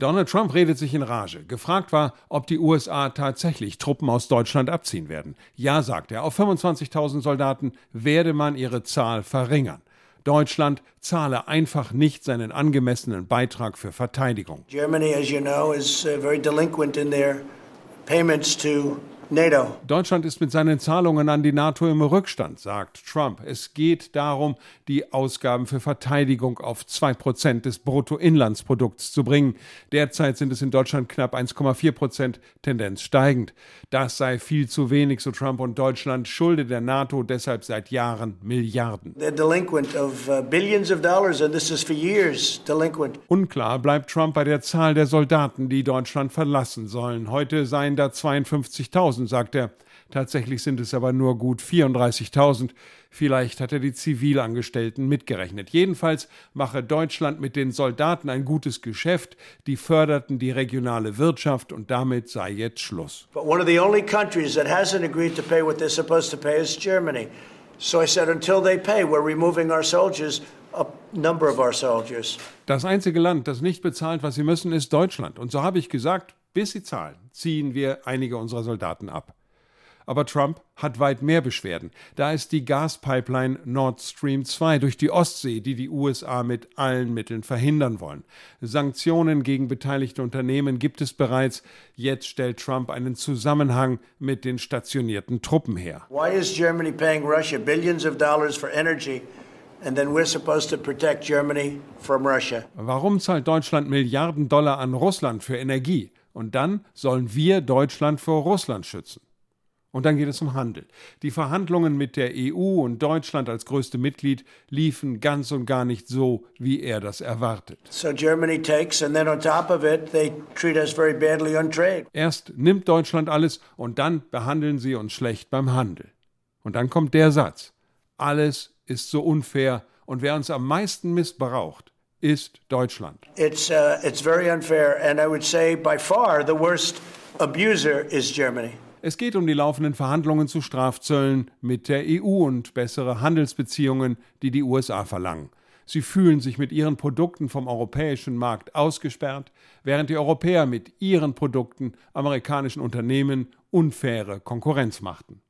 Donald Trump redet sich in Rage. Gefragt war, ob die USA tatsächlich Truppen aus Deutschland abziehen werden. Ja, sagt er, auf 25.000 Soldaten werde man ihre Zahl verringern. Deutschland zahle einfach nicht seinen angemessenen Beitrag für Verteidigung. Germany, as you know, is uh, very delinquent in their payments to NATO. Deutschland ist mit seinen Zahlungen an die NATO im Rückstand, sagt Trump. Es geht darum, die Ausgaben für Verteidigung auf 2% des Bruttoinlandsprodukts zu bringen. Derzeit sind es in Deutschland knapp 1,4 Prozent, Tendenz steigend. Das sei viel zu wenig, so Trump, und Deutschland schulde der NATO deshalb seit Jahren Milliarden. Uh, Unklar bleibt Trump bei der Zahl der Soldaten, die Deutschland verlassen sollen. Heute seien da 52.000 sagt er. Tatsächlich sind es aber nur gut 34.000. Vielleicht hat er die Zivilangestellten mitgerechnet. Jedenfalls mache Deutschland mit den Soldaten ein gutes Geschäft. Die förderten die regionale Wirtschaft und damit sei jetzt Schluss. But one of the only countries that hasn't agreed to pay what they're supposed to pay is Germany. So I said, until they pay, we're removing our soldiers. Das einzige Land, das nicht bezahlt, was sie müssen, ist Deutschland. Und so habe ich gesagt, bis sie zahlen, ziehen wir einige unserer Soldaten ab. Aber Trump hat weit mehr Beschwerden. Da ist die Gaspipeline Nord Stream 2 durch die Ostsee, die die USA mit allen Mitteln verhindern wollen. Sanktionen gegen beteiligte Unternehmen gibt es bereits. Jetzt stellt Trump einen Zusammenhang mit den stationierten Truppen her. Why is Germany paying Russia billions of dollars for energy? Warum zahlt Deutschland Milliarden Dollar an Russland für Energie? Und dann sollen wir Deutschland vor Russland schützen. Und dann geht es um Handel. Die Verhandlungen mit der EU und Deutschland als größte Mitglied liefen ganz und gar nicht so, wie er das erwartet. So Germany takes and then on top of it they treat us very badly on trade. Erst nimmt Deutschland alles und dann behandeln sie uns schlecht beim Handel. Und dann kommt der Satz: Alles ist so unfair und wer uns am meisten missbraucht, ist Deutschland. It's, uh, it's very unfair and I would say by far the worst abuser is Germany. Es geht um die laufenden Verhandlungen zu Strafzöllen mit der EU und bessere Handelsbeziehungen, die die USA verlangen. Sie fühlen sich mit ihren Produkten vom europäischen Markt ausgesperrt, während die Europäer mit ihren Produkten amerikanischen Unternehmen unfaire Konkurrenz machten.